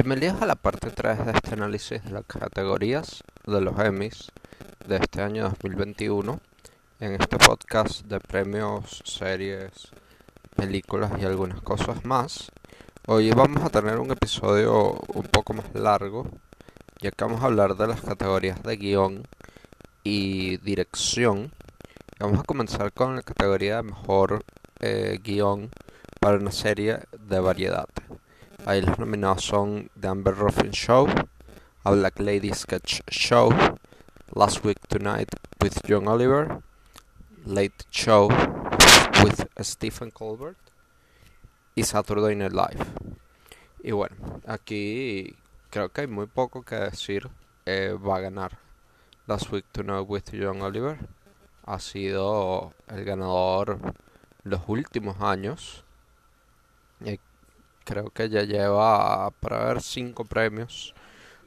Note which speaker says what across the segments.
Speaker 1: Bienvenidos a la parte 3 de este análisis de las categorías de los Emmys de este año 2021 en este podcast de premios, series, películas y algunas cosas más. Hoy vamos a tener un episodio un poco más largo ya que vamos a hablar de las categorías de guion y dirección. Vamos a comenzar con la categoría de mejor eh, guion para una serie de variedad. Ahí los nominados son The Amber Ruffin Show, A Black Lady Sketch Show, Last Week Tonight with John Oliver, Late Show with Stephen Colbert y Saturday Night Live. Y bueno, aquí creo que hay muy poco que decir. Eh, va a ganar Last Week Tonight with John Oliver. Ha sido el ganador los últimos años. Creo que ya lleva para ver cinco premios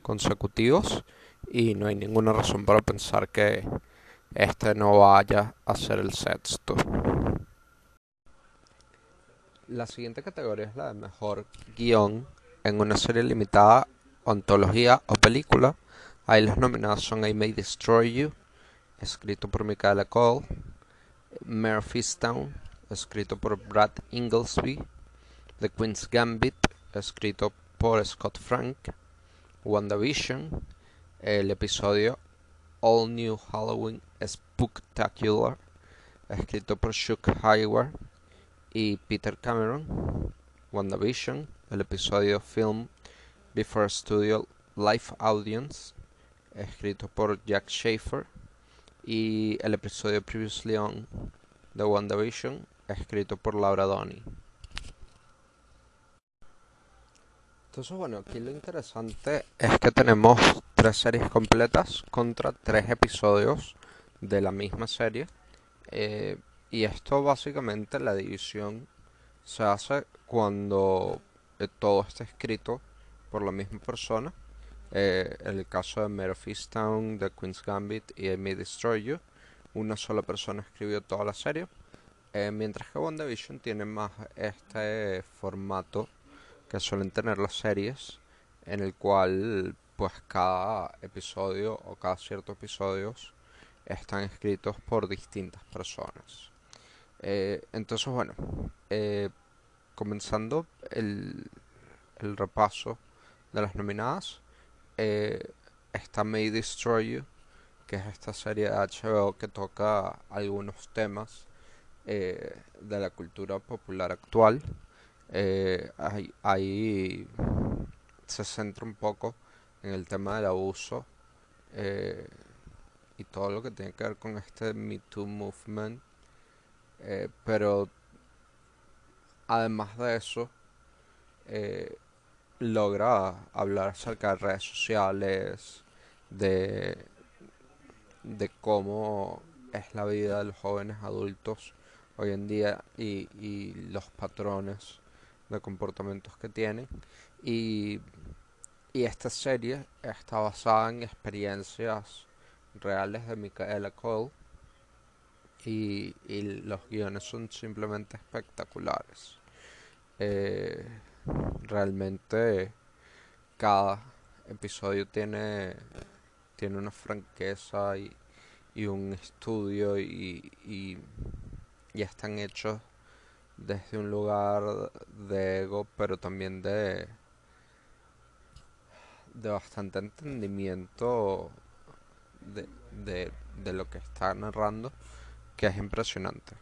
Speaker 1: consecutivos y no hay ninguna razón para pensar que este no vaya a ser el sexto. La siguiente categoría es la de mejor guion en una serie limitada, ontología o película. Ahí los nominados son I May Destroy You, escrito por Michaela Cole, Murphystown, escrito por Brad Inglesby, The Queen's Gambit, escrito por Scott Frank, WandaVision, el episodio All New Halloween Spooktacular, escrito por Chuck Hayward y Peter Cameron, WandaVision, el episodio Film Before Studio Live Audience, escrito por Jack Schaefer, y el episodio Previously On de WandaVision, escrito por Laura Donney. Entonces, bueno, aquí lo interesante es que tenemos tres series completas contra tres episodios de la misma serie. Eh, y esto básicamente la división se hace cuando eh, todo está escrito por la misma persona. Eh, el caso de Mare of The Queen's Gambit y May Destroy You, una sola persona escribió toda la serie. mientras que WandaVision tiene más este formato que suelen tener las series en el cual pues cada episodio o cada ciertos episodios están escritos por distintas personas. Eh, entonces bueno, eh, comenzando el, repaso de las nominadas, eh, está May Destroy You, que es esta serie de HBO que toca algunos temas de la cultura popular actual. Eh, ahí, se centra un poco en el tema del abuso eh, y todo lo que tiene que ver con este Me Too movement. Eh, pero además de eso, logra hablar acerca de redes sociales, de, cómo es la vida de los jóvenes adultos hoy en día y los patrones de comportamientos que tienen. Y, y esta serie está basada en experiencias reales de Micaela Cole. Y, y los guiones son simplemente espectaculares. Eh, realmente cada episodio tiene, tiene una franqueza y, y un estudio y, y, y están hechos desde un lugar de ego, pero también de, de bastante entendimiento de, de, lo que está narrando, que es impresionante.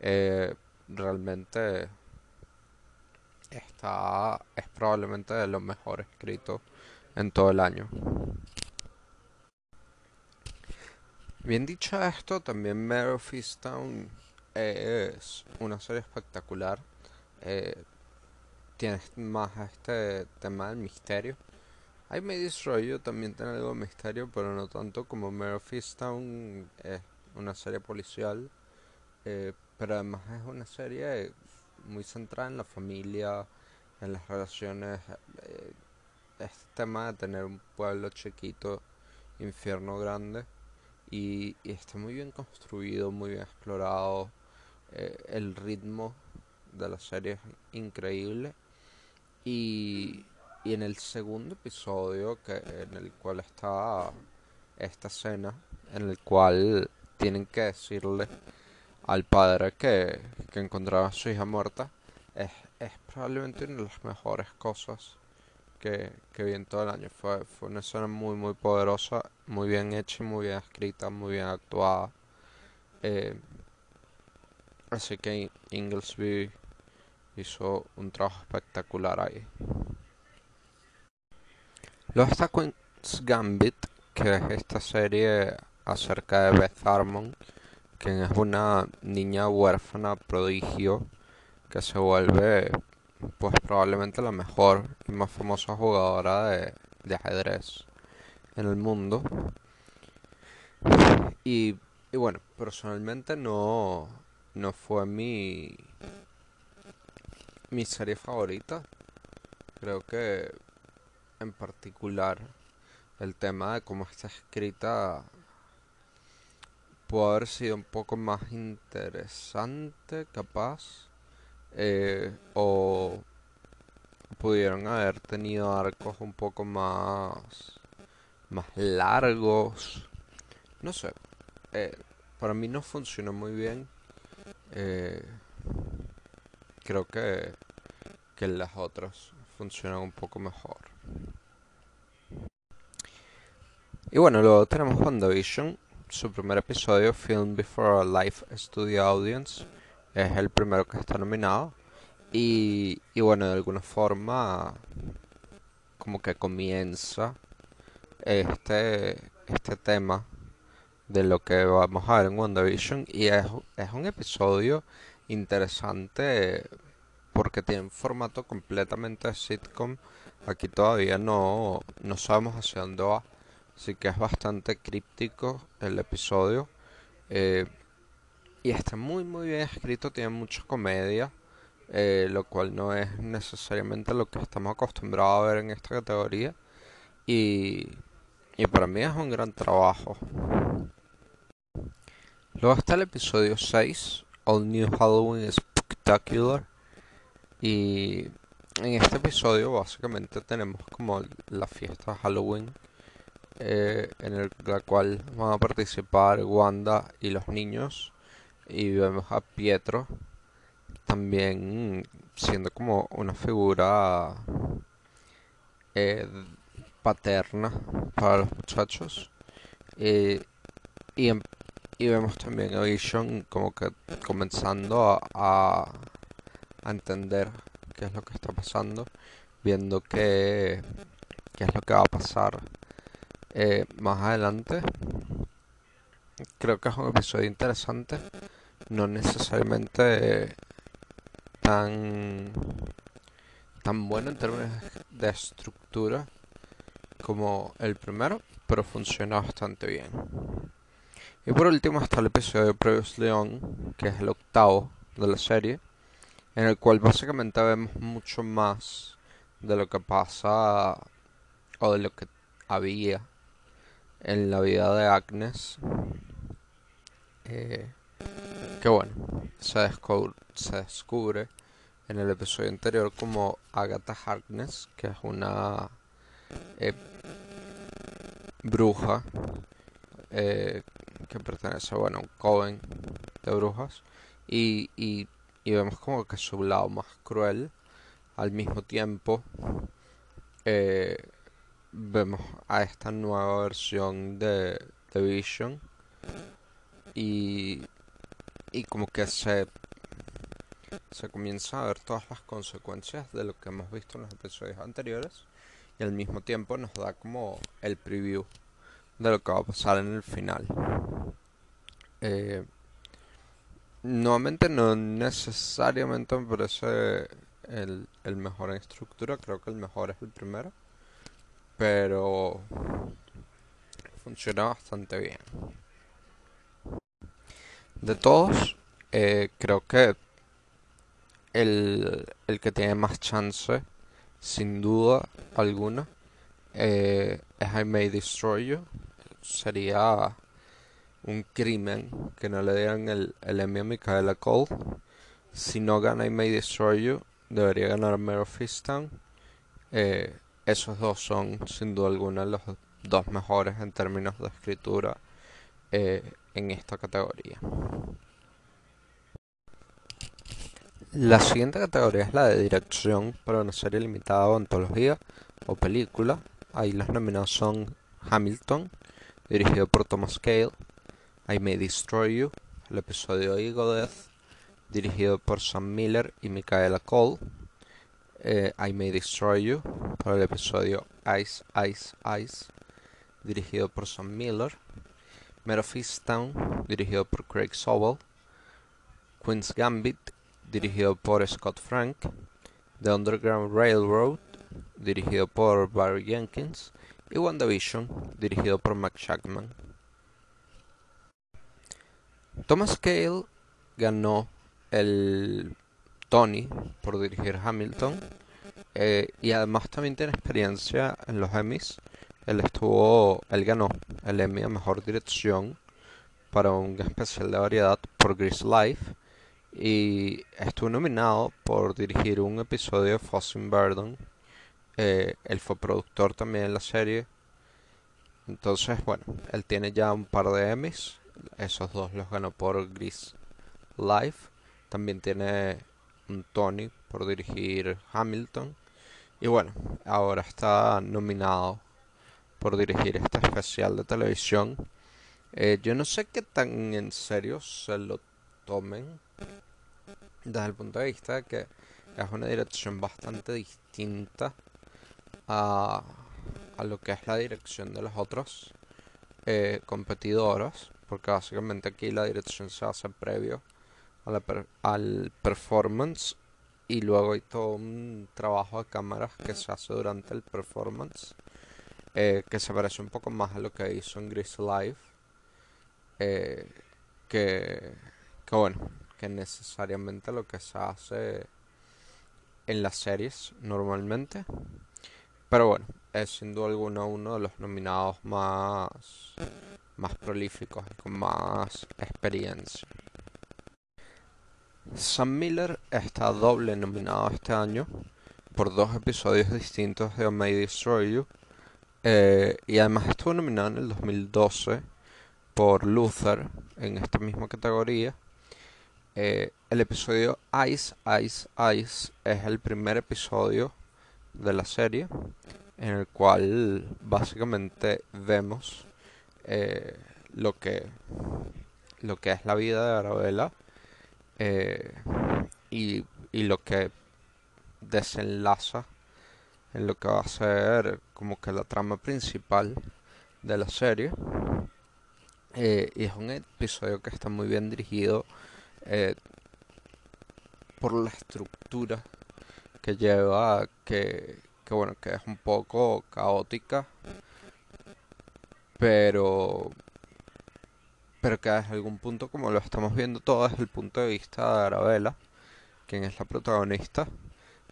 Speaker 1: Eh, realmente está es probablemente de los mejores escritos en todo el año. Bien dicho esto, también Mare of es una serie espectacular. Eh, tiene más este tema del misterio. May Destroy You también tiene algo de misterio, pero no tanto como Mare Easttown es una serie policial. Eh, pero además es una serie muy centrada en la familia, en las relaciones. Eh, este tema de tener un pueblo chiquito, infierno grande. Y está muy bien construido, muy bien explorado. Eh, el ritmo de la serie es increíble y, y en el segundo episodio, que, en el cual está esta escena, en el cual tienen que decirle al padre que, que encontraba a su hija muerta, es, es probablemente una de las mejores cosas que, que vi en todo el año. Fue, fue una escena muy, muy poderosa, muy bien hecha, muy bien escrita, muy bien actuada. Eh, así que Inglesby hizo un trabajo espectacular ahí. Está Queen's Gambit, que es esta serie acerca de Beth Harmon, que es una niña huérfana prodigio que se vuelve pues probablemente la mejor y más famosa jugadora de, ajedrez en el mundo. Y bueno, personalmente no, no fue mi, mi serie favorita. Creo que en particular el tema de cómo está escrita puede haber sido un poco más interesante, capaz. Eh, o pudieron haber tenido arcos un poco más más largos no sé eh, para mí no funcionó muy bien eh, creo que que las otras funcionan un poco mejor y bueno luego tenemos WandaVision su primer episodio Film Before a Live Studio Audience es el primero que está nominado. Y, y bueno, de alguna forma, como que comienza este, este tema de lo que vamos a ver en WandaVision. Y es, es un episodio interesante porque tiene un formato completamente sitcom. Aquí todavía no, no sabemos hacia dónde va. Así que es bastante críptico el episodio. Eh, y está muy muy bien escrito, tiene mucha comedia, eh, lo cual no es necesariamente lo que estamos acostumbrados a ver en esta categoría. Y, y para mí es un gran trabajo. Luego está el episodio 6, All New Halloween Spectacular. Y en este episodio básicamente tenemos como la fiesta Halloween. Eh, en la cual van a participar Wanda y los niños y vemos a Pietro también siendo como una figura eh, paterna para los muchachos eh, y, y, vemos también a Vision como que comenzando a, entender qué es lo que está pasando viendo qué, qué es lo que va a pasar eh, más adelante creo que es un episodio interesante no necesariamente tan tan bueno en términos de estructura como el primero, pero funciona bastante bien. Y por último está el episodio de Previous Leon, que es el octavo de la serie, en el cual básicamente vemos mucho más de lo que pasa o de lo que había en la vida de Agnes. Eh, que bueno, se, descubre, en el episodio anterior como Agatha Harkness, que es una eh, bruja eh, que pertenece bueno, a un coven de brujas y, y, vemos como que su lado más cruel al mismo tiempo eh, vemos a esta nueva versión de, de Vision y y como que se se comienza a ver todas las consecuencias de lo que hemos visto en los episodios anteriores y al mismo tiempo nos da como el preview de lo que va a pasar en el final. Eh, nuevamente no necesariamente me parece el, el mejor en estructura, creo que el mejor es el primero, pero funciona bastante bien. De todos, eh, creo que el, el, que tiene más chance, sin duda alguna, eh, I May Destroy You. Sería un crimen que no le dieran el, el Emmy a Micaela Cole. Si no gana I May Destroy You, debería ganar Mare of eh, esos dos son sin duda alguna los dos mejores en términos de escritura eh, en esta categoría. La siguiente categoría es la de dirección para una serie limitada o antología o película. Ahí las nominadas son Hamilton, dirigido por Thomas Cale, I May Destroy You, el episodio Eagle Death, dirigido por Sam Miller y Michaela Cole, eh, I May Destroy You, por el episodio Ice, Ice, Ice, dirigido por Sam Miller, Town, dirigido por Craig Sobel, Queen's Gambit, dirigido por Scott Frank, The Underground Railroad, dirigido por Barry Jenkins, y WandaVision, dirigido por Mac Shackman. Thomas Cale ganó el Tony por dirigir Hamilton eh, y además también tiene experiencia en los Emmys. Él estuvo, él ganó el Emmy a Mejor Dirección para un especial de variedad por Grease Life y estuvo nominado por dirigir un episodio de Fossin Burden. Eh, él fue productor también en la serie. Entonces, bueno, él tiene ya un par de Emmys. Esos dos los ganó por Grease Life. También tiene un Tony por dirigir Hamilton. Y bueno, ahora está nominado por dirigir este especial de televisión. Eh, yo no sé qué tan en serio se lo tomen desde el punto de vista de que es una dirección bastante distinta a, a lo que es la dirección de los otros eh, competidores, porque básicamente aquí la dirección se hace previo al performance y luego hay todo un trabajo de cámaras que se hace durante el performance eh, que se parece un poco más a lo que hizo en Grease Live eh, que, que bueno que necesariamente lo que se hace en las series normalmente. Pero bueno, es sin duda alguna uno de los nominados más, más prolíficos y con más experiencia. Sam Miller está doble nominado este año por dos episodios distintos de May Destroy You. Eh, y además estuvo nominado en el 2012 por Luther en esta misma categoría. Eh, el episodio Ice, Ice, Ice es el primer episodio de la serie en el cual básicamente vemos eh, lo que lo que es la vida de Arabella eh, y, y lo que desenlaza en lo que va a ser como que la trama principal de la serie. Y es un episodio que está muy bien dirigido eh, por la estructura que lleva, que, que bueno, que es un poco caótica, pero pero que desde algún punto, como lo estamos viendo todo desde el punto de vista de Arabella, quien es la protagonista,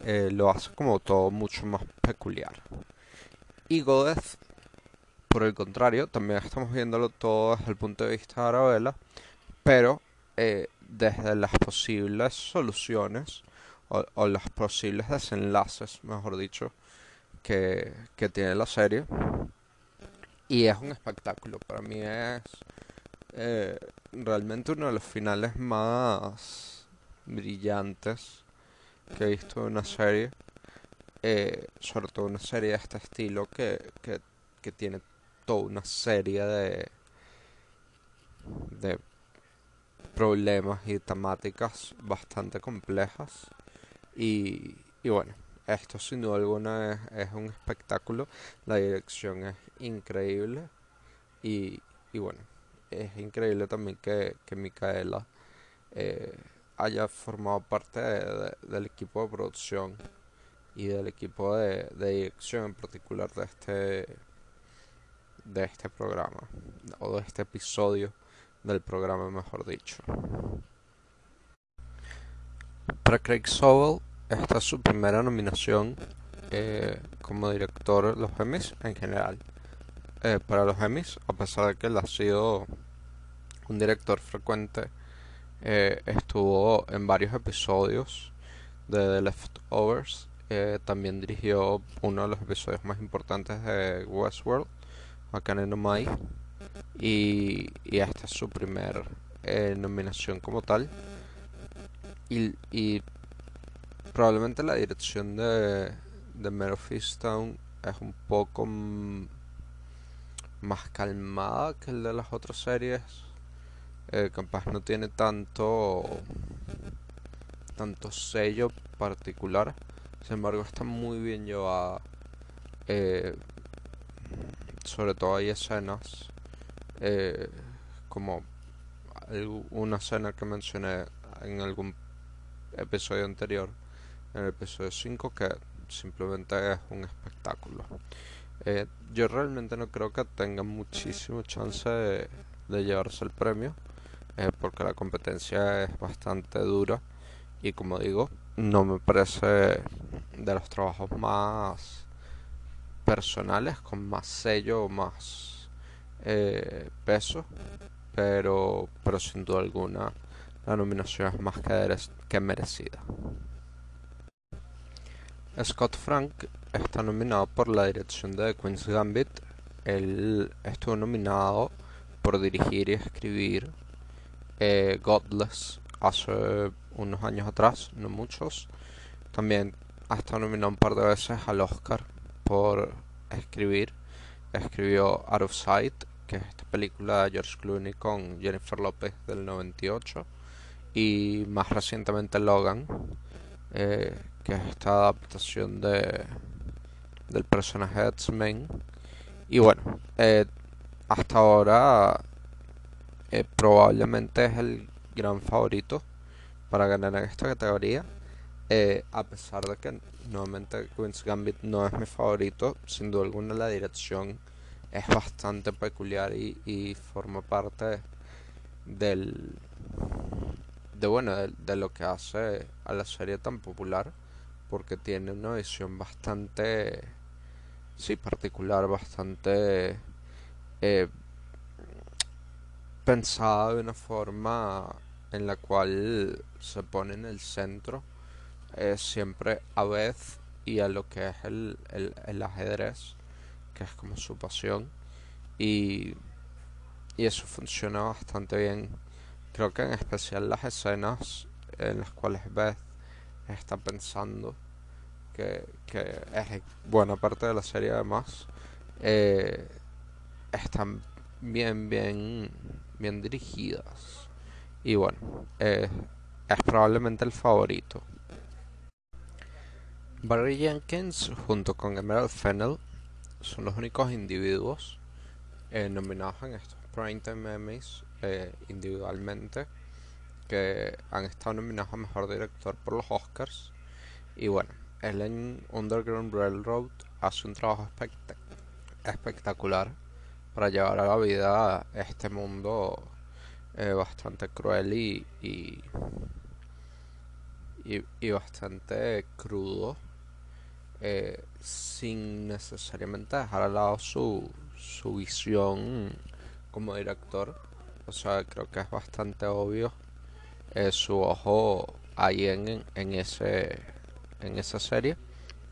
Speaker 1: eh, lo hace como todo mucho más peculiar. Y Godeth, por el contrario, también estamos viéndolo todo desde el punto de vista de Arabella, pero eh, desde las posibles soluciones o, los posibles desenlaces, mejor dicho, que, tiene la serie. Y es un espectáculo, para mí es eh, realmente uno de los finales más brillantes que he visto en una serie. Eh, sobre todo una serie de este estilo que, que, que tiene toda una serie de, de problemas y temáticas bastante complejas. Y, y bueno, esto sin duda alguna es, un espectáculo. La dirección es increíble. Y, bueno, es increíble también que, que Micaela eh, haya formado parte del equipo de producción y del equipo de, de, dirección en particular de este de este programa o de este episodio del programa, mejor dicho. Para Craig Sobel, esta es su primera nominación eh, como director de los Emmys en general. Eh, para los Emmys, a pesar de que él ha sido un director frecuente, eh, estuvo en varios episodios de The Leftovers también dirigió uno de los episodios más importantes de Westworld, no Mai. Y, y esta es su primer eh, nominación como tal. Y, y probablemente la dirección de, de Mare Easttown es un poco más calmada que el de las otras series. Eh, capaz no tiene tanto tanto sello particular. Sin embargo, está muy bien llevada. Eh, sobre todo hay escenas eh, como una escena que mencioné en algún episodio anterior, en el episodio 5, que simplemente es un espectáculo. Eh, yo realmente no creo que tenga muchísimo chance de, llevarse el premio, eh, porque la competencia es bastante dura y como digo, no me parece de los trabajos más personales, con más sello, más eh, peso, pero, pero sin duda alguna la nominación es más que, merecida. Scott Frank está nominado por la dirección de The Queen's Gambit. Él estuvo nominado por dirigir y escribir eh, Godless hace unos años atrás, no muchos. También ha estado nominado un par de veces al Oscar por escribir. Escribió Out of Sight, que es esta película de George Clooney con Jennifer Lopez del 98. Y más recientemente Logan, eh, que es esta adaptación de del personaje de X-Men. Y bueno, eh, hasta ahora eh, probablemente es el gran favorito para ganar en esta categoría. A pesar de que nuevamente Queen's Gambit no es mi favorito, sin duda alguna la dirección es bastante peculiar y forma parte del de bueno de, lo que hace a la serie tan popular porque tiene una visión bastante, sí, particular, bastante eh, pensada de una forma en la cual se pone en el centro eh, siempre a vez y a lo que es el, el, el, ajedrez, que es como su pasión, y, y eso funciona bastante bien. Creo que en especial las escenas en las cuales Beth está pensando que, es buena parte de la serie además, eh, están bien, bien, bien dirigidas. Y bueno, eh, es probablemente el favorito. Barry Jenkins junto con Emerald Fennell son los únicos individuos eh, nominados en estos Primetime Emmys individualmente que han estado nominados a Mejor Director por los Oscars. Y bueno, él en Underground Railroad hace un trabajo espectacular para llevar a la vida este mundo eh, bastante cruel y, y, y, bastante crudo eh, sin necesariamente dejar al lado su, su visión como director o sea creo que es bastante obvio eh, su ojo ahí en, en ese en esa serie.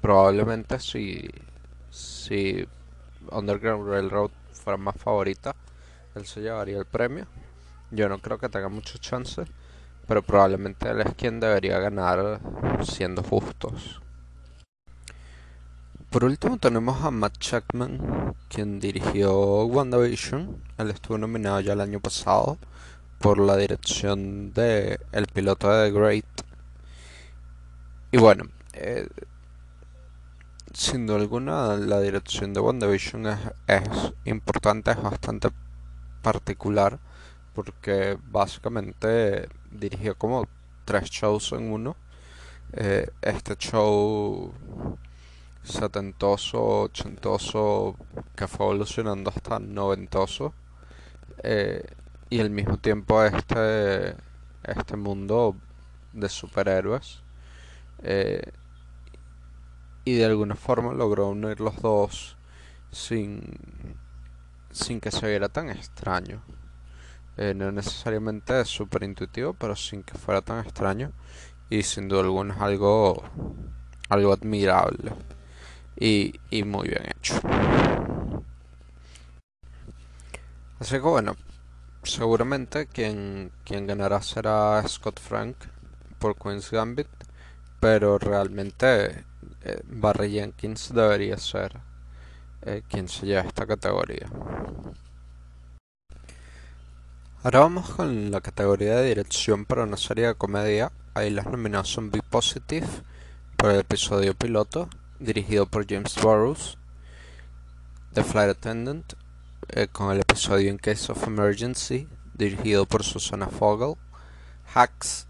Speaker 1: Probablemente si, si Underground Railroad fuera más favorita, él se llevaría el premio. Yo no creo que tenga muchas chances, pero probablemente él es quien debería ganar siendo justos. Por último tenemos a Matt Chapman, quien dirigió WandaVision. Él estuvo nominado ya el año pasado por la dirección de el piloto de The Great y bueno, eh, sin duda alguna la dirección de WandaVision es, es importante, es bastante particular porque básicamente dirigió como tres shows en uno. Eh, este show setentoso, ochentoso, que fue evolucionando hasta noventoso. Eh, y al mismo tiempo este, este mundo de superhéroes eh, y de alguna forma logró unir los dos sin, sin que se viera tan extraño. Eh, no necesariamente súper intuitivo, pero sin que fuera tan extraño. Y sin duda alguna es algo, algo admirable y, y muy bien hecho. Así que bueno, seguramente quien, quien ganará será Scott Frank por Queen's Gambit, pero realmente eh, Barry Jenkins debería ser eh, quien se lleve esta categoría. Ahora vamos con la categoría de dirección para una serie de comedia. Ahí las nominadas son Be Positive por el episodio piloto, dirigido por James Burrows. The Flight Attendant eh, con el episodio In Case of Emergency, dirigido por Susana Fogel. Hacks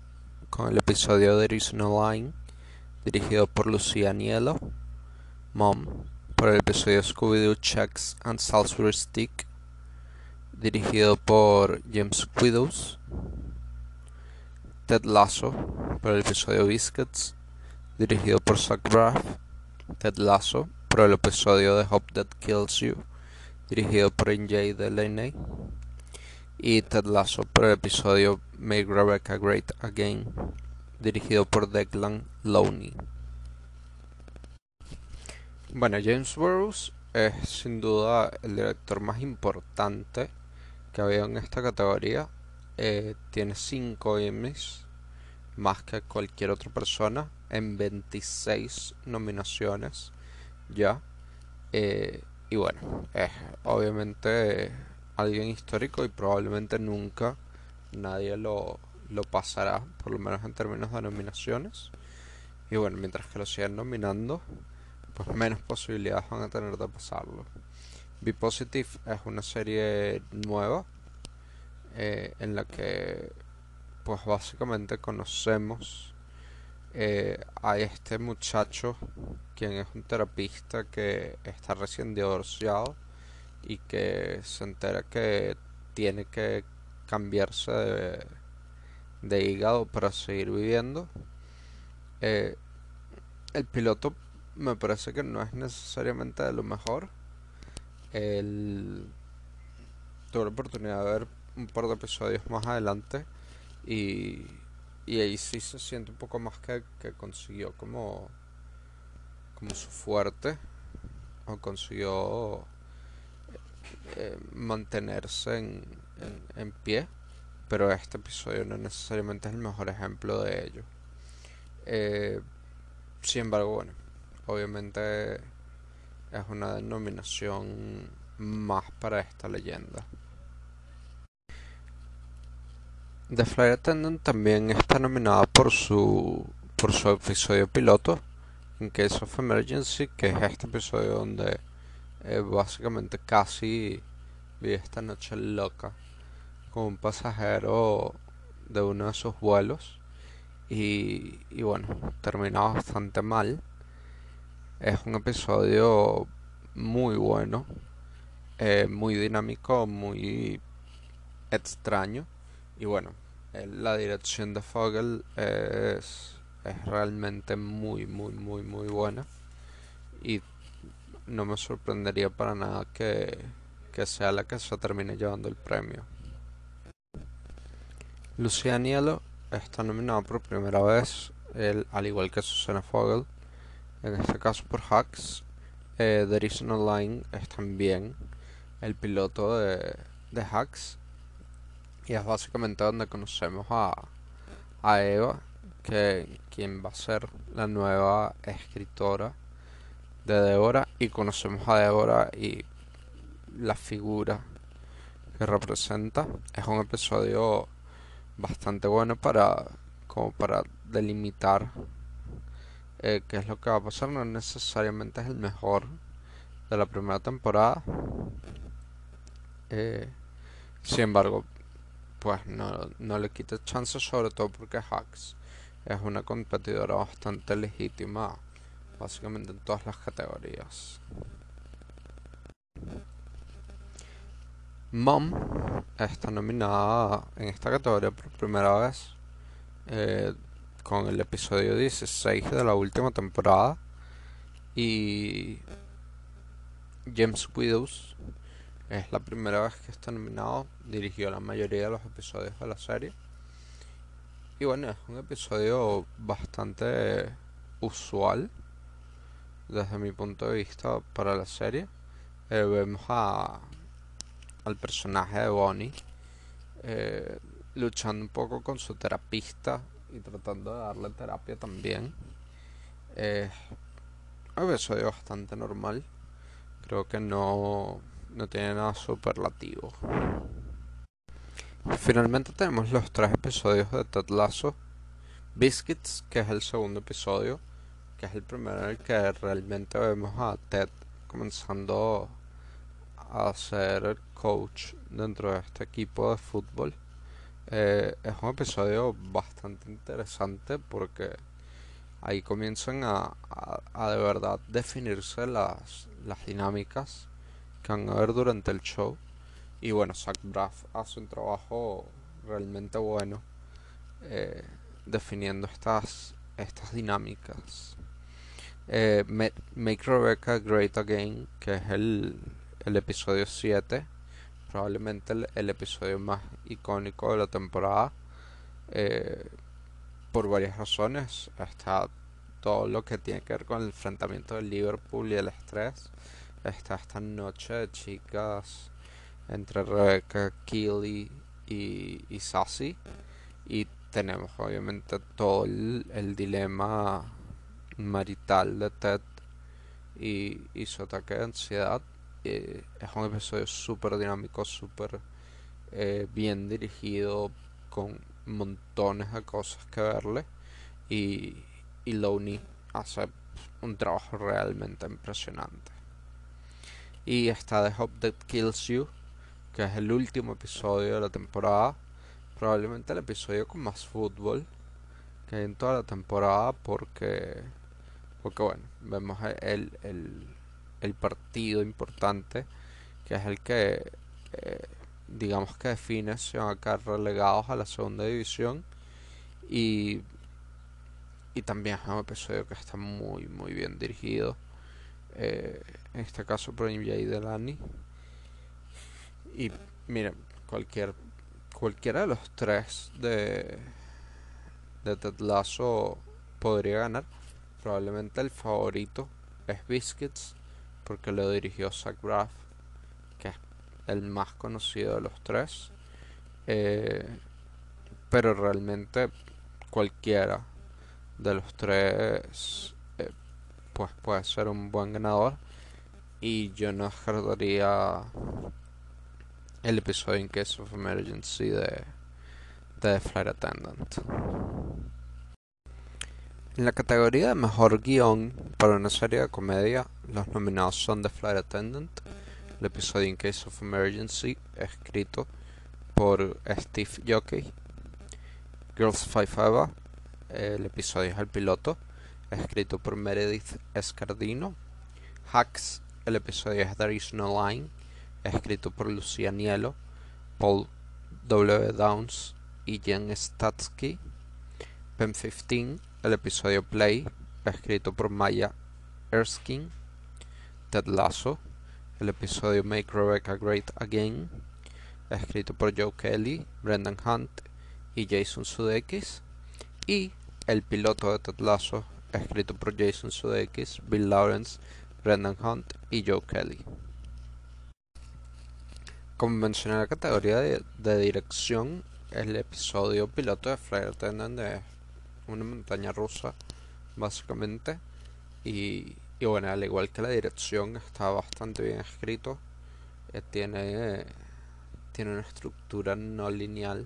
Speaker 1: con el episodio There Is No Line, dirigido por Lucia Aniello. Mom por el episodio Scooby-Doo Checks and Salisbury Stick, dirigido por James Widows. Ted Lasso por el episodio Biscuits, dirigido por Zach Braff. Ted Lasso por el episodio The Hope That Kills You, dirigido por NJ Delaney. Y Ted Lasso por el episodio Make Rebecca Great Again, dirigido por Declan Lowney. Bueno, James Burrows es sin duda el director más importante que ha habido en esta categoría. Eh, tiene 5 Emmys, más que cualquier otra persona, en 26 nominaciones ya. Eh, y bueno, es obviamente alguien histórico y probablemente nunca nadie lo, lo pasará, por lo menos en términos de nominaciones. Y bueno, mientras que lo sigan nominando, pues menos posibilidades van a tener de pasarlo. Be Positive es una serie nueva eh, en la que pues básicamente conocemos eh, a este muchacho quien es un terapista que está recién divorciado y que se entera que tiene que cambiarse de, hígado para seguir viviendo. Eh, el piloto me parece que no es necesariamente de lo mejor. El... Tuve la oportunidad de ver un par de episodios más adelante y, ahí sí se siente un poco más que, consiguió como, como su fuerte o consiguió eh, mantenerse en, en, en, pie pero este episodio no necesariamente es el mejor ejemplo de ello eh, sin embargo bueno obviamente es una denominación más para esta leyenda. The Flight Attendant también está nominada por su por su episodio piloto en Case of Emergency, que es este episodio donde eh, básicamente casi vi esta noche loca con un pasajero de uno de sus vuelos y, y bueno, termina bastante mal es un episodio muy bueno, eh, muy dinámico, muy extraño. Y bueno, la dirección de Fogel es, es realmente muy, muy, muy, muy buena. Y no me sorprendería para nada que, que sea la que se termine llevando el premio. Lucia Nielo está nominada por primera vez, al igual que Susana Fogel, en este caso por Hacks. Eh, There is no line es también el piloto de, de Hacks. Y es básicamente donde conocemos a, a Eva, que quien va a ser la nueva escritora de Débora. Y conocemos a Débora y la figura que representa. Es un episodio bastante bueno para como para delimitar eh, qué es lo que va a pasar. No necesariamente es el mejor de la primera temporada. Eh, sin embargo, pues no, no le quita chance, sobre todo porque Hacks es una competidora bastante legítima, básicamente en todas las categorías. Mom está nominada en esta categoría por primera vez. Eh, con el episodio 16 de la última temporada y James Widows es la primera vez que está nominado, dirigió la mayoría de los episodios de la serie y bueno, es un episodio bastante usual desde mi punto de vista para la serie. Eh, vemos a, al personaje de Bonnie eh, luchando un poco con su terapista y tratando de darle terapia también. Eh, un episodio bastante normal. Creo que no, no tiene nada superlativo. Finalmente tenemos los tres episodios de Ted Lasso. Biscuits, que es el segundo episodio, que es el primero en el que realmente vemos a Ted comenzando a ser coach dentro de este equipo de fútbol. Eh, es un episodio bastante interesante porque ahí comienzan a, a, de verdad definirse las, las dinámicas que van a haber durante el show. Y bueno, Zach Braff hace un trabajo realmente bueno eh, definiendo estas, estas dinámicas. Eh, Make Rebecca Great Again, que es el, el episodio 7, probablemente el, episodio más icónico de la temporada. Eh, por varias razones. Está todo lo que tiene que ver con el enfrentamiento del Liverpool y el estrés. Está esta noche chicas entre Rebecca, Keely y, y Sassy. Y tenemos obviamente todo el, dilema marital de Ted y, su ataque de ansiedad es un episodio súper dinámico, súper eh, bien dirigido, con montones de cosas que verle. Y, y hace un trabajo realmente impresionante. Y está The Hope That Kills You, que es el último episodio de la temporada. Probablemente el episodio con más fútbol que hay en toda la temporada porque, porque bueno, vemos el, el el partido importante, que es el que, eh, digamos que define si van a quedar relegados a la segunda división. Y, y también es un episodio que está muy, muy bien dirigido. Eh, en este caso por Jay Delany. Y miren, cualquier, cualquiera de los tres de, de Ted Lasso podría ganar. Probablemente el favorito es Biscuits porque lo dirigió Zach Braff, que es el más conocido de los tres. Eh, pero realmente cualquiera de los tres pues puede ser un buen ganador y yo no descartaría el episodio en Case of Emergency de, de Flight Attendant. En la categoría de mejor guion para una serie de comedia, los nominados son The Flight Attendant, el episodio In Case of Emergency, escrito por Steve Jockey, Girls Five Eva, el episodio es el piloto, escrito por Meredith Escardino, Hacks, el episodio es There Is No Line, escrito por Lucia Nielo, Paul W. Downs y Jen Statsky, Pen 15, el episodio Play, escrito por Maya Erskine, Ted Lasso, el episodio Make Rebecca Great Again, escrito por Joe Kelly, Brendan Hunt y Jason Sudeikis, y el piloto de Ted Lasso, escrito por Jason Sudeikis, Bill Lawrence, Brendan Hunt y Joe Kelly. Como mencioné la categoría de, dirección, el episodio piloto de Attendant de una montaña rusa, básicamente. Y, y, bueno, al igual que la dirección, está bastante bien escrito. Eh, tiene, tiene una estructura no lineal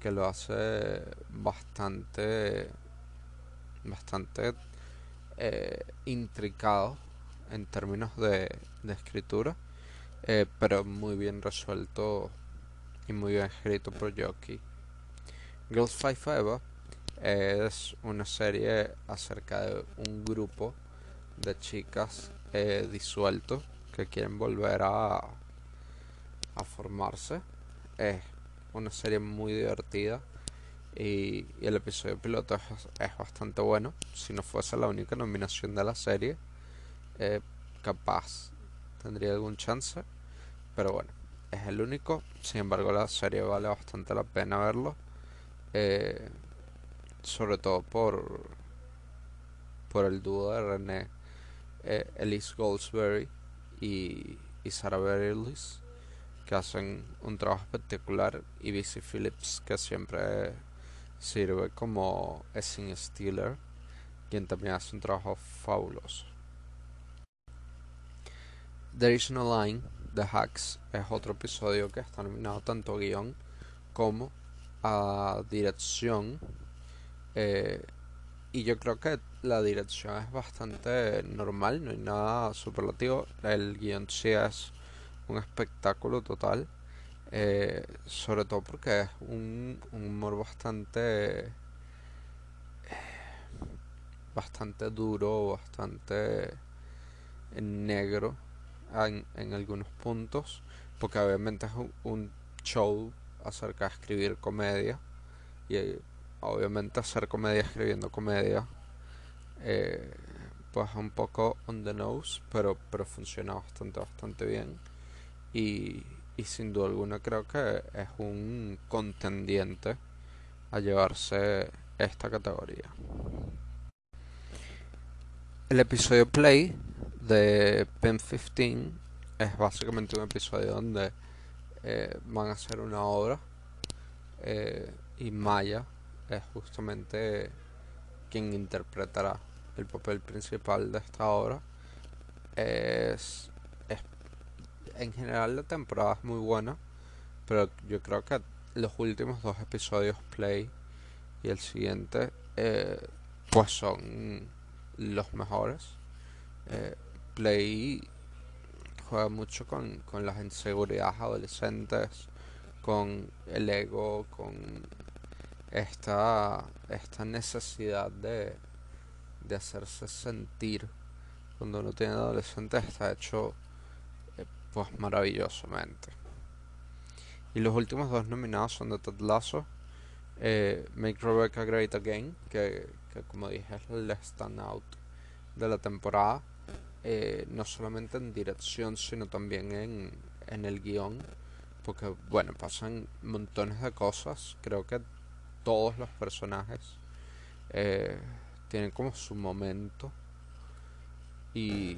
Speaker 1: que lo hace bastante, bastante eh, intricado en términos de, escritura, eh, pero muy bien resuelto y muy bien escrito por Jockey. Girls Five Eva es una serie acerca de un grupo de chicas eh, disueltos que quieren volver a formarse. Es una serie muy divertida y, el episodio piloto es, bastante bueno. Si no fuese la única nominación de la serie, eh, capaz tendría algún chance. Pero bueno, es el único. Sin embargo, la serie vale bastante la pena verlo. Eh, sobre todo por por el dúo de René eh, Elise Goldsberry y, y Sarah Bareilles que hacen un trabajo espectacular y BC Phillips que siempre sirve como Essing Steeler quien también hace un trabajo fabuloso. There is no line The Hacks es otro episodio que está nominado tanto a guion como a dirección. Eh, y yo creo que la dirección es bastante normal, no hay nada superlativo. El guion sí es un espectáculo total. Eh, sobre todo porque es un, humor bastante bastante duro bastante negro en, en algunos puntos porque obviamente es un, show acerca de escribir comedia y obviamente hacer comedia escribiendo comedia eh, pues un poco on the nose pero pero funciona bastante bastante bien. Y, y sin duda alguna creo que es un contendiente a llevarse esta categoría. El episodio Play de Pen 15 es básicamente un episodio donde eh, van a hacer una obra eh, y Maya es justamente quien interpretará el papel principal de esta obra. Es en general la temporada es muy buena, pero yo creo que los últimos dos episodios Play y el siguiente eh, pues son los mejores. Eh, Play juega mucho con, con las inseguridades adolescentes, con el ego, con esta, esta necesidad de, de hacerse sentir cuando uno tiene adolescentes está hecho pues maravillosamente. Y los últimos dos nominados son de Ted Lasso, eh, Make Rebecca Great Again, que, como dije es el standout de la temporada, eh, no solamente en dirección, sino también en, en el guion, porque bueno, pasan montones de cosas, creo que todos los personajes eh, tienen como su momento y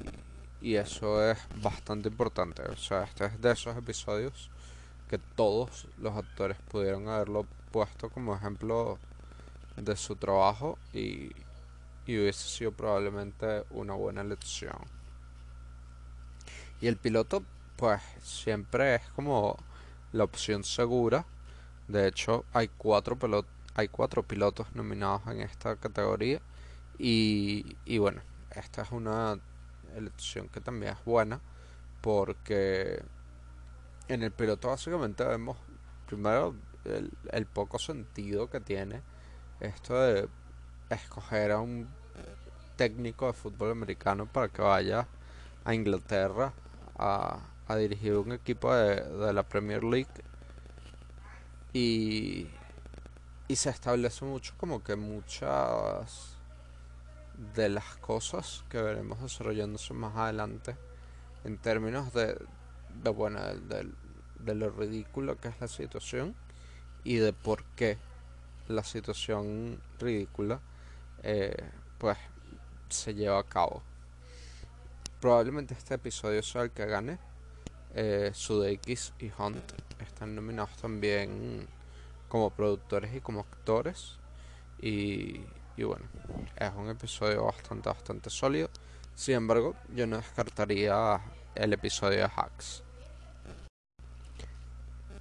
Speaker 1: y eso es bastante importante. O sea, este es de esos episodios que todos los actores pudieron haberlo puesto como ejemplo de su trabajo y, y hubiese sido probablemente una buena elección. Y el piloto, pues siempre es como la opción segura. De hecho, hay cuatro, hay cuatro pilotos nominados en esta categoría. Y, y bueno, esta es una elección que también es buena porque en el piloto básicamente vemos primero el, poco sentido que tiene esto de escoger a un técnico de fútbol americano para que vaya a Inglaterra a, a dirigir un equipo de, de, la Premier League. Y, y se establece mucho como que muchas de las cosas que veremos desarrollándose más adelante en términos de, bueno de, lo ridículo que es la situación y de por qué la situación ridícula eh, pues se lleva a cabo. Probablemente este episodio sea el que gane. Eh, Sudeikis y Hunt están nominados también como productores y como actores y y bueno, es un episodio bastante, bastante sólido. Sin embargo, yo no descartaría el episodio de Hacks.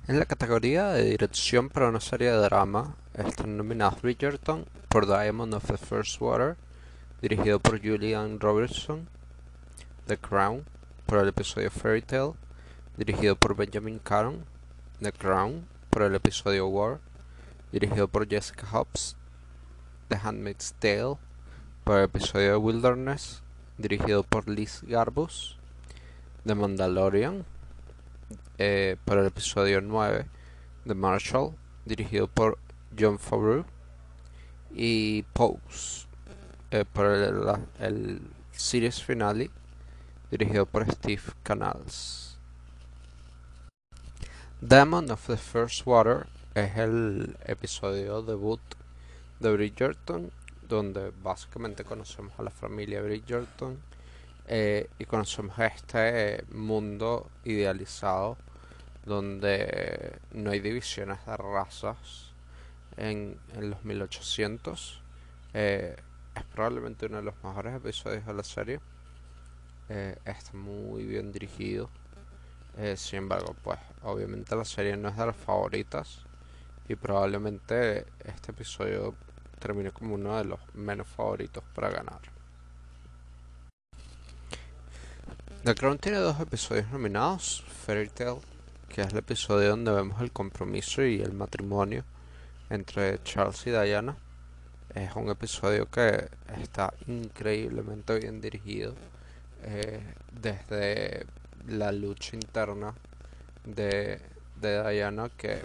Speaker 1: En la categoría de dirección para una serie de drama están nominados Bridgerton por Diamond of the First Water, dirigido por Julian Robertson, The Crown por el episodio Fairy Tale, dirigido por Benjamin Caron, The Crown por el episodio War, dirigido por Jessica Hobbs, The Handmaid's Tale por el episodio Wilderness, dirigido por Liz Garbus. The Mandalorian eh, por el episodio 9. The Marshall, dirigido por John Favreau. Y Pose eh, por el, el series finale, dirigido por Steve Canals. Demon of the First Water es el episodio debut de Bridgerton, donde básicamente conocemos a la familia Bridgerton eh, y conocemos este mundo idealizado donde no hay divisiones de razas en, los 1800. Eh, es probablemente uno de los mejores episodios de la serie. Eh, está muy bien dirigido. sin embargo, pues obviamente la serie no es de las favoritas y probablemente este episodio termine como uno de los menos favoritos para ganar. The Crown tiene dos episodios nominados, Fairy Tale, que es el episodio donde vemos el compromiso y el matrimonio entre Charles y Diana. Es un episodio que está increíblemente bien dirigido eh, desde la lucha interna de, Diana que,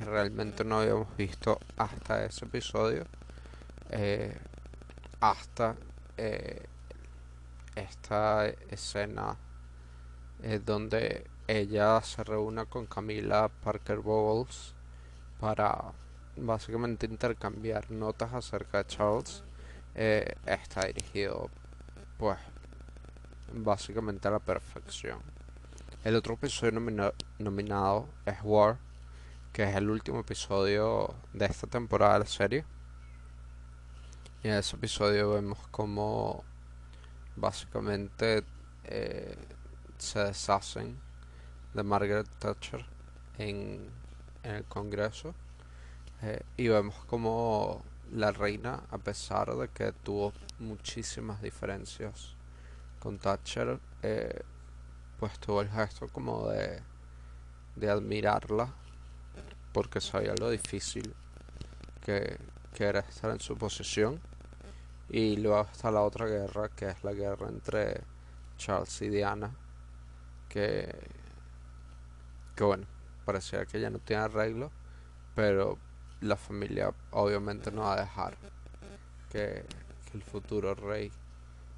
Speaker 1: realmente no habíamos visto hasta ese episodio eh, hasta eh, esta escena es donde ella se reúne con Camila Parker Bowles para básicamente intercambiar notas acerca de Charles. Eh, está dirigido pues básicamente a la perfección. El otro episodio nominado es War que es el último episodio de esta temporada de la serie y en ese episodio vemos como básicamente eh, se deshacen de Margaret Thatcher en, el Congreso eh, y vemos como la reina a pesar de que tuvo muchísimas diferencias con Thatcher eh, pues tuvo el gesto como de, admirarla porque sabía lo difícil que era estar en su posición y luego está la otra guerra, que es la guerra entre Charles y Diana, que, que bueno, parecía que ya no tiene arreglo, pero la familia obviamente no va a dejar que, el futuro rey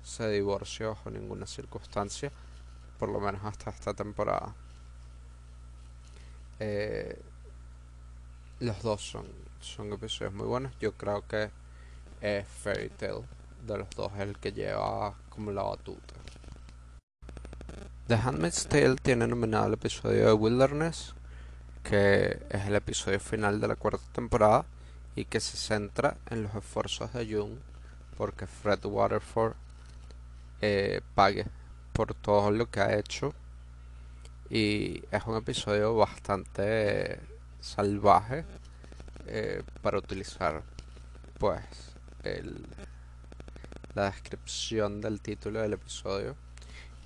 Speaker 1: se divorcie bajo ninguna circunstancia, por lo menos hasta esta temporada. Eh, los dos son, son episodios muy buenos. Yo creo que es Fairy Tail. De los dos el que lleva como la batuta. The Handmaid's Tale tiene nominado el episodio de Wilderness, que es el episodio final de la cuarta temporada y que se centra en los esfuerzos de Jung porque Fred Waterford eh, pague por todo lo que ha hecho y es un episodio bastante salvaje eh, para utilizar pues el, la descripción del título del episodio.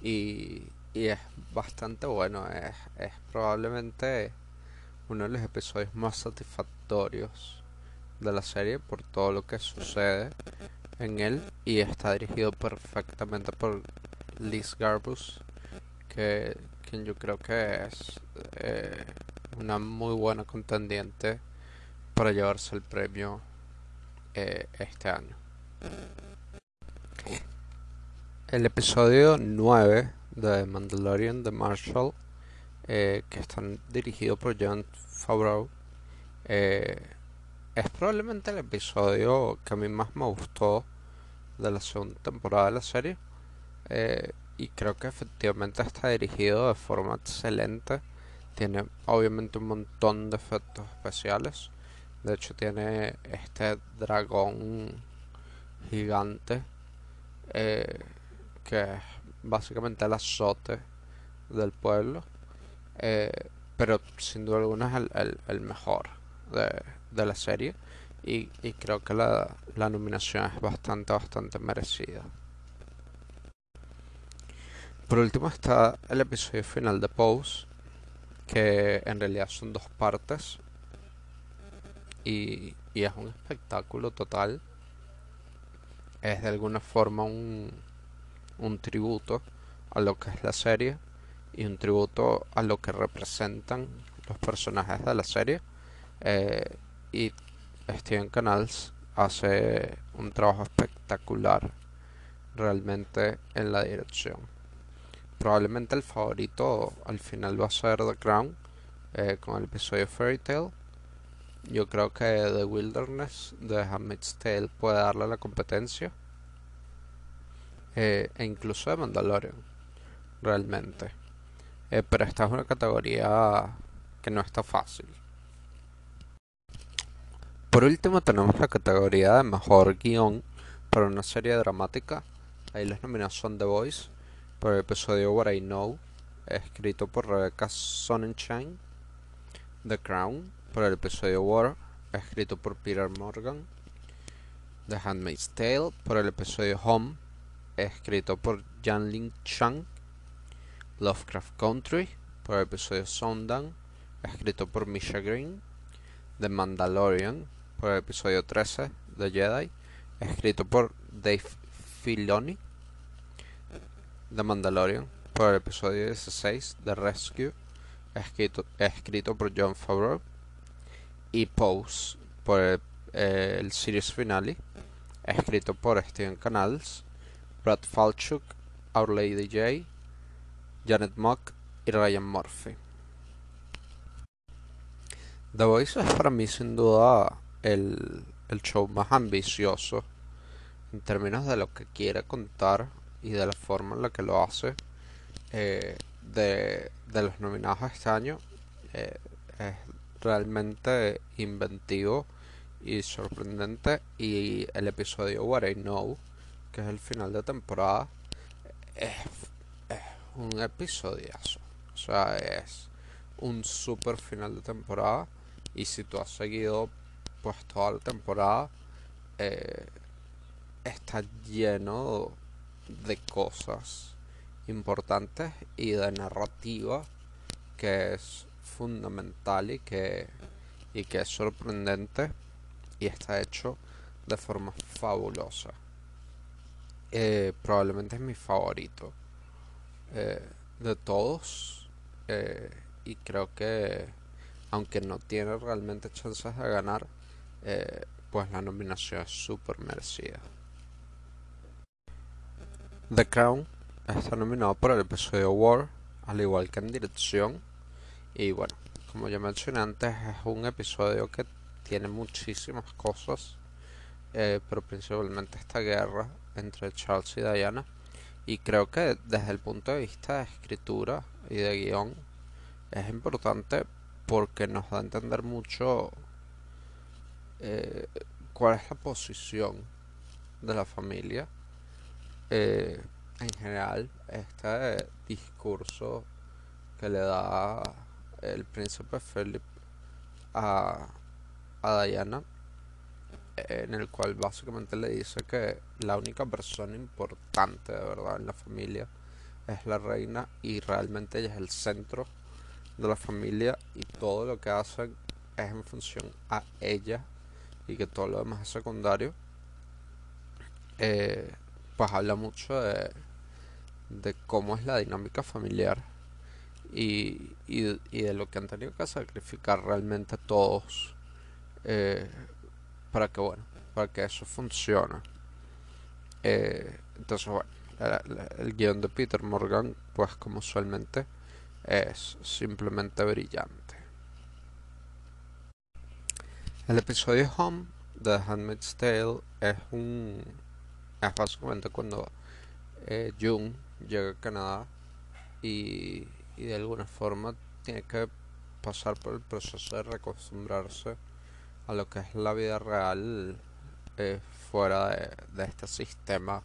Speaker 1: Y, y es bastante bueno, es, es probablemente uno de los episodios más satisfactorios de la serie por todo lo que sucede en él. Y está dirigido perfectamente por Liz Garbus que quien yo creo que es eh, una muy buena contendiente para llevarse el premio eh, este año. El episodio 9 de Mandalorian de Marshall, eh, que está dirigido por John Favreau, eh, es probablemente el episodio que a mí más me gustó de la segunda temporada de la serie. y creo que efectivamente está dirigido de forma excelente. Tiene obviamente un montón de efectos especiales. De hecho tiene este dragón gigante eh, que es básicamente el azote del pueblo. Eh, pero sin duda alguna es el, mejor de, la serie. Y, creo que la, la nominación es bastante, bastante merecida. Por último está el episodio final de Pose, que en realidad son dos partes y, es un espectáculo total. Es de alguna forma un, un tributo a lo que es la serie y un tributo a lo que representan los personajes de la serie. Eh, y Steven Canals hace un trabajo espectacular realmente en la dirección. Probablemente el favorito al final va a ser The Crown eh, con el episodio Fairy Tale yo creo que The Wilderness de Handmaid's Tale puede darle la competencia. eh, e incluso de Mandalorian, realmente. Eh, pero esta es una categoría que no está fácil. Por último tenemos la categoría de mejor guion para una serie dramática. Ahí los nominados son The Voice por el episodio What I Know, escrito por Rebecca Sonnenschein. The Crown por el episodio War, escrito por Peter Morgan. The Handmaid's Tale por el episodio Home, escrito por Ling Chang. Lovecraft Country por el episodio Sundown, escrito por Misha Green. The Mandalorian por el episodio 13 de Jedi, escrito por Dave Filoni. The Mandalorian por el episodio 16 de Rescue, escrito, escrito por John Favreau. Y Pose por el, eh, el series finale, escrito por Steven Canals, Brad Falchuk, Our Lady J, Janet Mock y Ryan Murphy. The Voice es para mí sin duda el, show más ambicioso en términos de lo que quiere contar y de la forma en la que lo hace. Eh, de, los nominados este año eh, realmente inventivo y sorprendente y el episodio What I Know que es el final de temporada es un episodiazo. O sea, es un super final de temporada. Y si tú has seguido pues toda la temporada, eh, está lleno de cosas importantes y de narrativa que es fundamental y que, y que es sorprendente y está hecho de forma fabulosa. Eh, probablemente es mi favorito. Eh, de todos eh, y creo que aunque no tiene realmente chances de ganar pues la nominación es súper merecida The Crown está nominado por el episodio War al igual que en dirección y bueno como ya mencioné antes es un episodio que tiene muchísimas cosas pero principalmente esta guerra entre Charles y Diana y creo que desde el punto de vista de escritura y de guion es importante porque nos da a entender mucho eh, cuál es la posición de la familia. Eh, en general, este discurso que le da el príncipe Philip a, a Diana en el cual básicamente le dice que la única persona importante de verdad en la familia es la reina y realmente ella es el centro de la familia y todo lo que hacen es en función a ella y que todo lo demás es secundario. Eh, pues habla mucho de, de cómo es la dinámica familiar y, y, y, de lo que han tenido que sacrificar realmente todos eh, para que bueno para que eso funcione. Eh, entonces bueno el guion de Peter Morgan pues como usualmente es simplemente brillante. El episodio Home de Handmaid's Tale es un es básicamente cuando eh, Jung llega a Canadá y, y de alguna forma tiene que pasar por el proceso de recostumbrarse a lo que es la vida real eh, fuera de, este sistema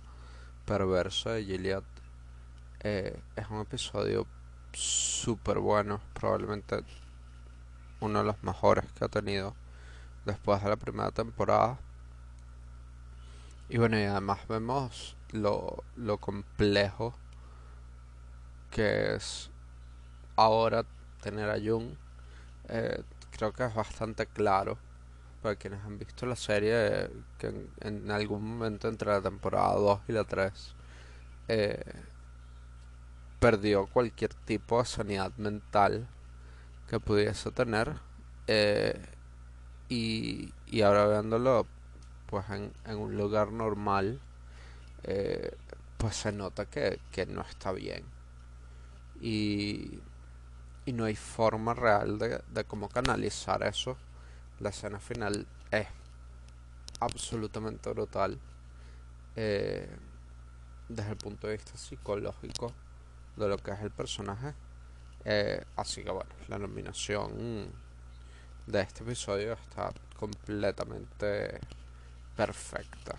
Speaker 1: perverso de Gilead. Eh, es un episodio súper bueno, probablemente uno de los mejores que ha tenido después de la primera temporada. Y bueno, y además vemos lo, lo complejo que es ahora tener a Jung. Eh, creo que es bastante claro para quienes han visto la serie, que en, algún momento entre la temporada 2 y la 3 eh, perdió cualquier tipo de sanidad mental que pudiese tener eh, y, y, ahora viéndolo pues en, en un lugar normal eh, pues se nota que, que no está bien y, y no hay forma real de, de cómo canalizar eso la escena final es absolutamente brutal. Eh, desde el punto de vista psicológico de lo que es el personaje. Eh, así que bueno, la nominación de este episodio está completamente perfecta.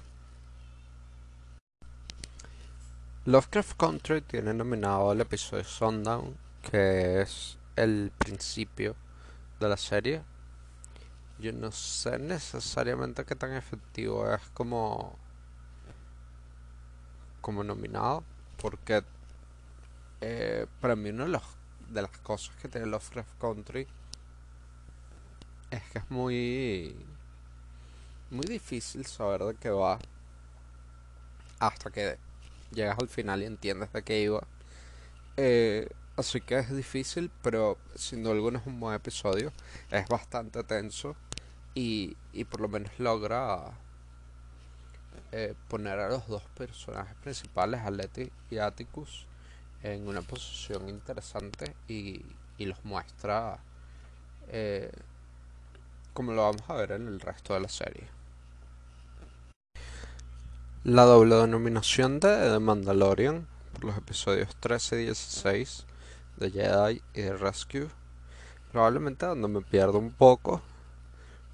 Speaker 1: Lovecraft Country tiene nominado el episodio Sundown, que es el principio de la serie. Yo no sé necesariamente qué tan efectivo es como como nominado porque eh, para mí una de, de las cosas que tiene Lovecraft Country es que es muy muy difícil saber de qué va hasta que llegas al final y entiendes de qué iba eh, así que es difícil pero sin duda alguna es un buen episodio es bastante tenso y, y por lo menos logra eh, poner a los dos personajes principales, Aleti y Atticus, en una posición interesante y, y los muestra eh, como lo vamos a ver en el resto de la serie. La doble denominación de The Mandalorian por los episodios 13 y 16 de Jedi y de Rescue, probablemente donde me pierdo un poco,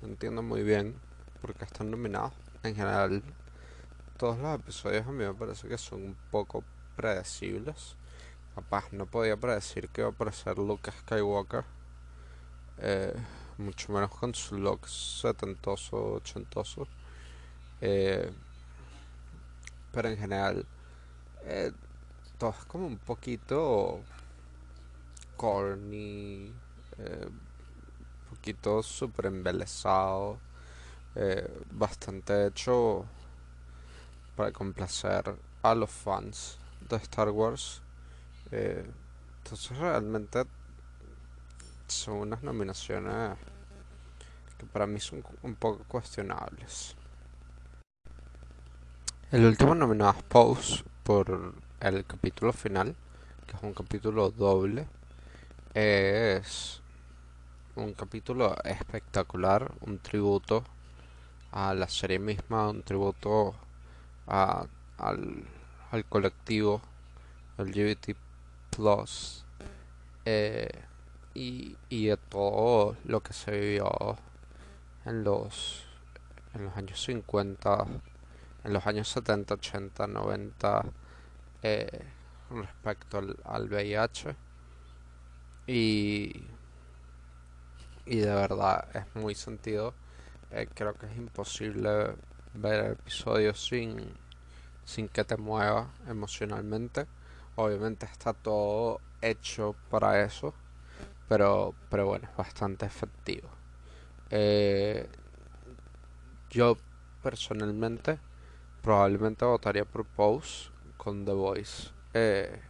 Speaker 1: no entiendo muy bien por qué están nominados. En general, todos los episodios a mí me parece que son un poco predecibles. Capaz no podía predecir que iba a aparecer Luke Skywalker. Eh, mucho menos con su look setentoso, ochentoso. Eh, pero en general, eh, todo es como un poquito corny, un poquito super embelesado, bastante hecho para complacer a los fans de Star Wars. Eh, entonces realmente son unas nominaciones que para mí son un poco cuestionables. El último nominado es Pose por el capítulo final, que es un capítulo doble. Es un capítulo espectacular, un tributo a la serie misma, un tributo a, al, al colectivo LGBT plus eh, y, y de todo lo que se vivió en los en los años 50 en los años 70 80 90 eh, respecto al, al VIH y y de verdad es muy sentido eh, creo que es imposible ver el episodio sin, sin que te mueva emocionalmente. Obviamente está todo hecho para eso, pero, pero bueno, es bastante efectivo. Eh, yo personalmente probablemente votaría por Pose con The Voice eh,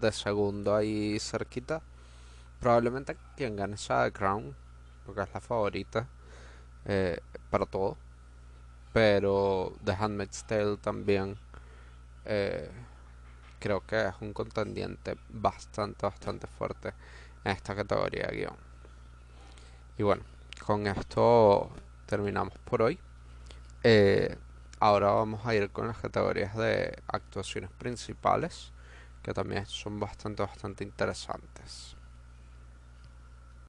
Speaker 1: de segundo ahí cerquita. Probablemente quien gane sea Crown, porque es la favorita eh, para todo pero The Handmaid's Tale también eh, creo que es un contendiente bastante, bastante fuerte en esta categoría de guion. Y bueno, con esto terminamos por hoy. Eh, ahora vamos a ir con las categorías de actuaciones principales, que también son bastante, bastante interesantes.